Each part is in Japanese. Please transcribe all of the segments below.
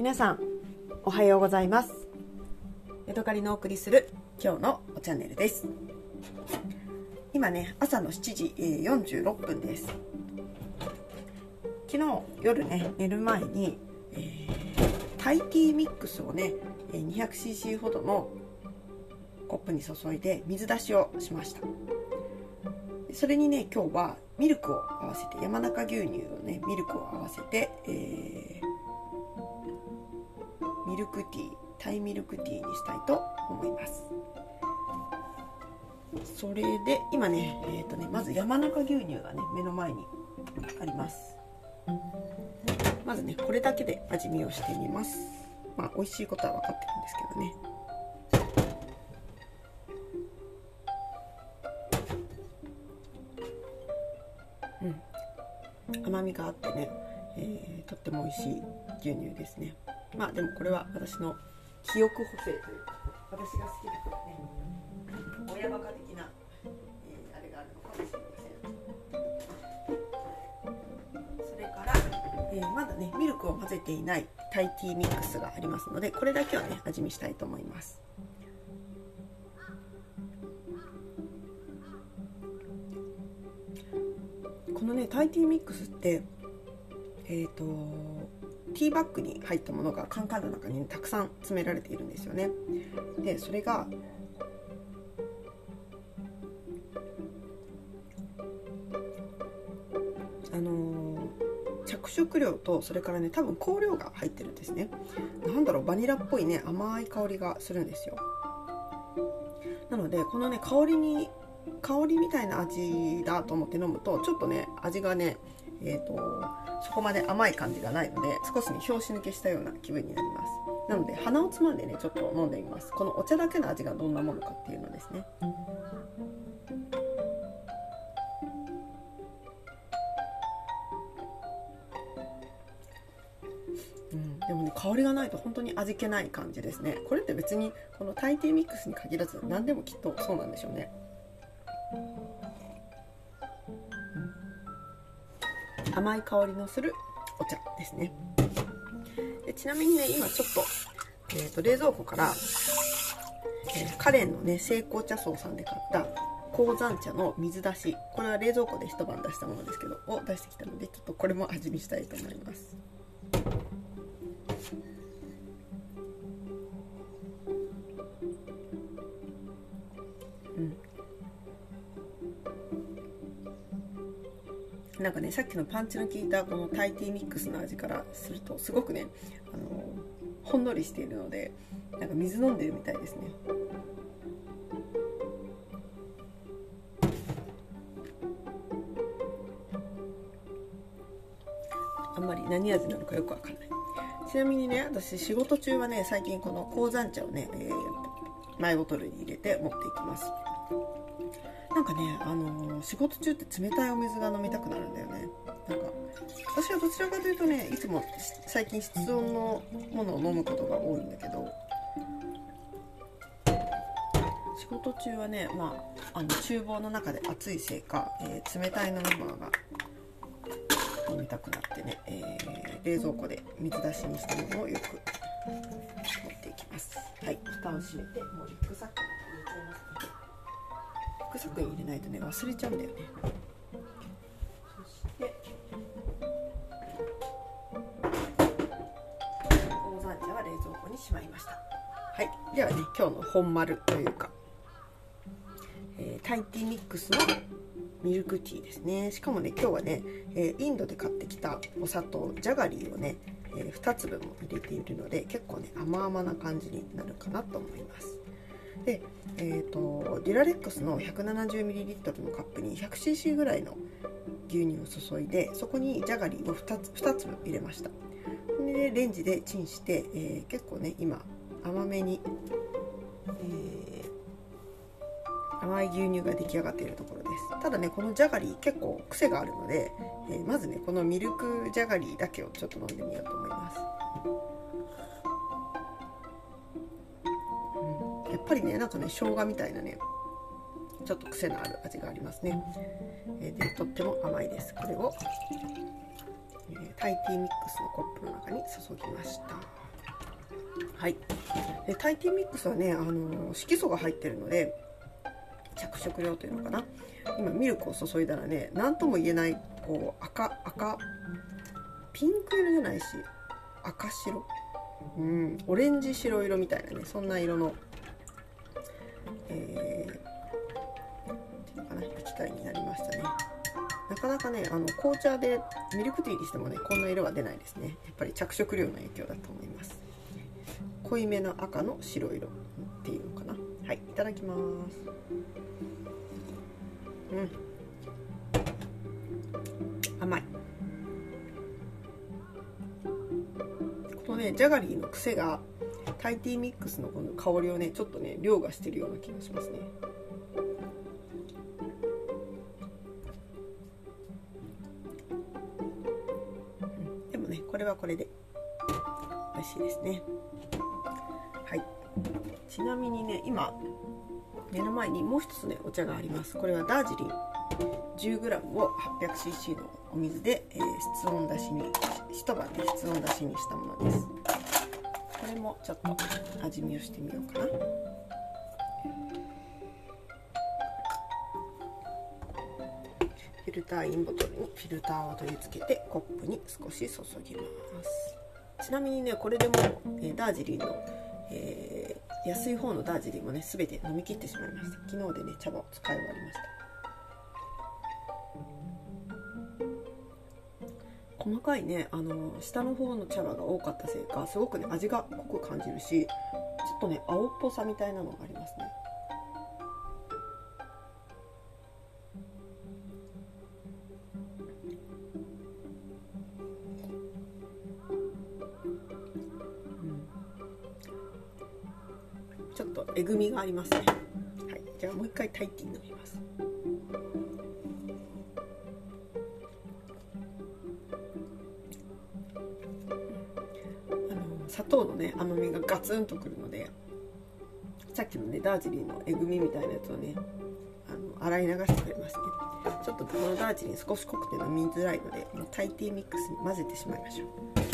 皆さんおはようございます。ヤドカリのお送りする今日のチャンネルです。今ね朝の7時46分です。昨日夜ね寝る前に、えー、タイティーミックスをね 200cc ほどのコップに注いで水出しをしました。それにね今日はミルクを合わせて山中牛乳をねミルクを合わせて、えー、ルクティータイミルクティーにしたいと思います。それで今ね,、えーとねまず山中牛乳がね目の前にあります。まずねこれだけで味見をしてみます。まあ美味しいことは分かってるんですけどね。甘みがあってね、えー、とっても美味しい牛乳ですね。まあでもこれは私の記憶補正というか私が好きだからね親バカ的な、えー、あれがあるのかもしれません。それから、えー、まだねミルクを混ぜていないタイティーミックスがありますのでこれだけはね味見したいと思います。このねタイティーミックスってえっ、ー、とティーバッグに入ったものがカンカンの中に、たくさん詰められているんですよね。でそれがあのー、着色料とそれからね多分香料が入ってるんですね。なんだろうバニラっぽいね甘い香りがするんですよ。なのでこのね香りに香りみたいな味だと思って飲むとちょっとね味がねえーと、そこまで甘い感じがないので少しね拍子抜けしたような気分になります。なので鼻をつまんでねちょっと飲んでみます。このお茶だけの味がどんなものかっていうのですね。うん、でもね香りがないと本当に味気ない感じですね。これって別にこのタイティーミックスに限らず何でもきっとそうなんでしょうね。甘い香りのするお茶ですね。でちなみにね今ちょっと,、えーと、冷蔵庫から、えー、カレンのね成功茶草さんで買った鉱山茶の水出し。これは冷蔵庫で一晩出したものですけどを出してきたのでちょっとこれも味見したいと思います。なんかねさっきのパンチの効いたこのタイティーミックスの味からするとすごくねあのほんのりしているのでなんか水飲んでるみたいですね。あんまり何味なのかよくわかんない。ちなみにね私仕事中はね最近この鉱山茶をね、えー、マイボトルに入れて持っていきます。なんかね、あのー、仕事中って冷たいお水が飲みたくなるんだよね。なんか私はどちらかというとねいつも最近室温のものを飲むことが多いんだけど仕事中はね、まあ、あの厨房の中で暑いせいか、えー、冷たい飲み物が飲みたくなってね、えー、冷蔵庫で水出しにしたものをよく持っていきます。はい。蓋を閉めてもうリュックサックックサックに入れないとね忘れちゃうんだよね。そして高山茶は冷蔵庫にしまいました。はい。ではね今日の本丸というか、えー、タイティミックスのミルクティーですね。しかもね今日はね、えー、インドで買ってきたお砂糖ジャガリーをね、えー、2粒も入れているので結構ね甘々な感じになるかなと思います。で、えーと、デュラレックスの 170ml のカップに 100cc ぐらいの牛乳を注いでそこにジャガリーを 2, つ2つ入れました。でレンジでチンして、えー、結構ね今甘めに、えー、甘い牛乳が出来上がっているところです。ただねこのジャガリー結構癖があるので、えー、まずねこのミルクジャガリーだけをちょっと飲んでみようと思います。やっぱりねなんかね生姜みたいなねちょっと癖のある味がありますね、えー、でとっても甘いです。これを、えー、タイティーミックスのコップの中に注ぎました。はい。でタイティーミックスはねあの色素が入ってるので着色料というのかな。今ミルクを注いだらね何とも言えないこう赤赤ピンク色じゃないし赤白？うんオレンジ白色みたいなねそんな色のえー、っていうのかな液体になりましたね。なかなかねあの紅茶でミルクティーにしてもねこんな色は出ないですね。やっぱり着色料の影響だと思います。濃いめの赤の白色っていうのかな。はいいただきます。うん。甘い。このねジャガリーの癖がタイティーミックスのこの香りをねちょっとね凌駕してるような気がしますね。でもねこれはこれで美味しいですね。はい。ちなみにね今目の前にもう一つねお茶があります。これはダージリン。10g を 800cc のお水で、えー、室温出しに一晩で室温出しにしたものです。これもちょっと味見をしてみようかな。フィルターインボトルにフィルターを取り付けてコップに少し注ぎます。ちなみにねこれでも、えー、ダージリンの、えー、安い方のダージリンもね全て飲み切ってしまいました。昨日でね茶葉を使い終わりました。細かいねあの下の方の茶葉が多かったせいかすごくね味が濃く感じるしちょっとね青っぽさみたいなのがありますね。ちょっとえぐみがありますね。はい。じゃあもう一回タイティー飲みます。砂糖のね甘みがガツンとくるのでさっきのねダージリンのえぐみみたいなやつをねあの洗い流してくれますねちょっとこのダージリン少し濃くて飲みづらいのでもう大抵ミックスに混ぜてしまいましょう。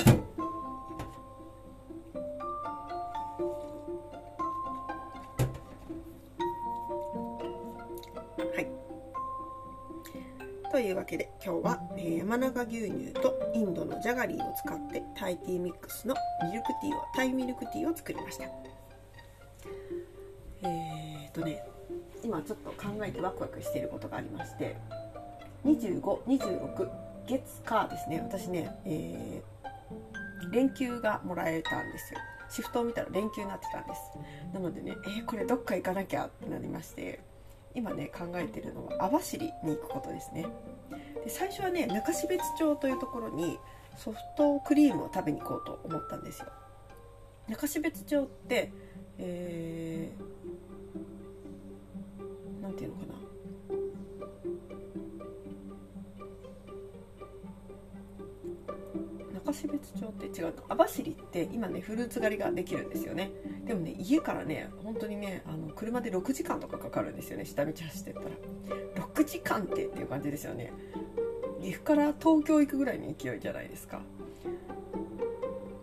というわけで今日は、え、山中牛乳とインドのジャガリーを使ってタイティーミックスのミルクティーをタイミルクティーを作りました。えー、とね今ちょっと考えてワクワクしていることがありまして2526月火ですね。私ね、えー、連休がもらえたんですよ。シフトを見たら連休になってたんです。なのでねえー、これどっか行かなきゃってなりまして。今ね考えてるのは網走に行くことですね。で最初はね中標津町というところにソフトクリームを食べに行こうと思ったんですよ。中標津町ってえー、中標津町って違う網走って今ねフルーツ狩りができるんですよね。でもね家からね本当にねあの車で6時間とかかかるんですよね下道走ってったら。6時間ってっていう感じですよね。岐阜から東京行くぐらいの勢いじゃないですか。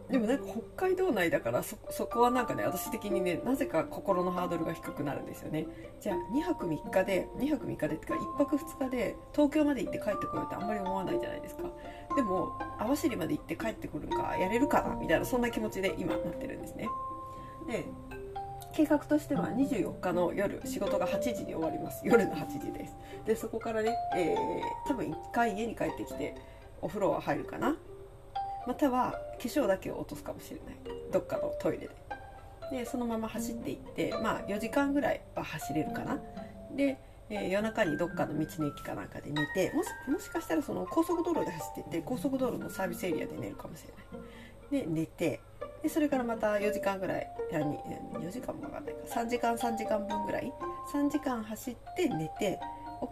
でもなんか北海道内だからそこはなんかね私的にねなぜか心のハードルが低くなるんですよね。じゃあ2泊3日で2泊3日でってか1泊2日で東京まで行って帰ってこようってあんまり思わないじゃないですか。でも網走まで行って帰ってくるかやれるかなみたいなそんな気持ちで今なってるんですね。で計画としては24日の夜仕事が8時に終わります。夜の8時です。でそこからね、えー、多分1回家に帰ってきてお風呂は入るかな。または化粧だけを落とすかもしれない。どっかのトイレで。でそのまま走っていってまあ4時間ぐらいは走れるかな。で、えー、夜中にどっかの道の駅かなんかで寝てもしもしかしたらその高速道路で走ってて高速道路のサービスエリアで寝るかもしれない。で寝てでそれからまた4時間ぐらい何4時間も分かんないか。3時間3時間分ぐらい？3時間走って寝て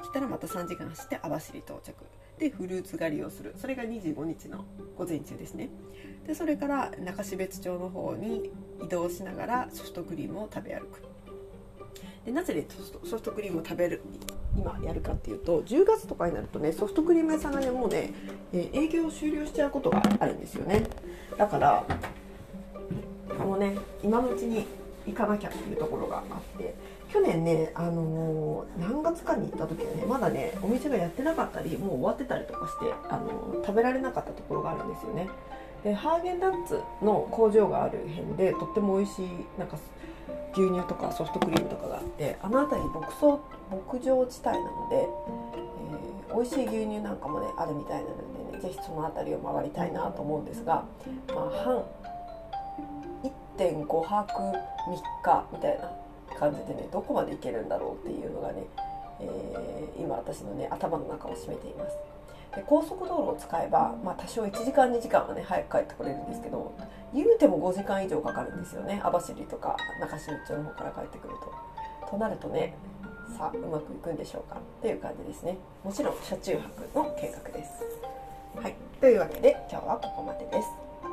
起きたらまた3時間走って網走到着。でフルーツ狩りをする。それが25日の午前中ですね。でそれから中標津町の方に移動しながらソフトクリームを食べ歩く。でなぜねソフトクリームを食べる今やるかっていうと10月とかになるとねソフトクリーム屋さんがねもうねえ営業を終了しちゃうことがあるんですよね。だからもうね今のうちに行かなきゃっていうところがあって去年ね、あのー、何月かに行った時はねまだねお店がやってなかったりもう終わってたりとかして、あのー、食べられなかったところがあるんですよね。でハーゲンダッツの工場がある辺でとっても美味しいなんか牛乳とかソフトクリームとかがあってあの辺り牧草牧場地帯なので、えー、美味しい牛乳なんかもねあるみたいなのでね是非その辺りを回りたいなと思うんですが、まあ、半1.5泊3日みたいな感じでねどこまで行けるんだろうっていうのがね、えー、今私のね頭の中を占めています。で高速道路を使えば、まあ、多少1時間2時間はね早く帰ってこれるんですけど言うても5時間以上かかるんですよね網走とか中標津の方から帰ってくると。となるとねさあうまくいくんでしょうか？っていう感じですねもちろん車中泊の計画です。はい、というわけで今日はここまでです。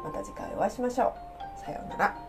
また次回お会いしましょう。さようなら。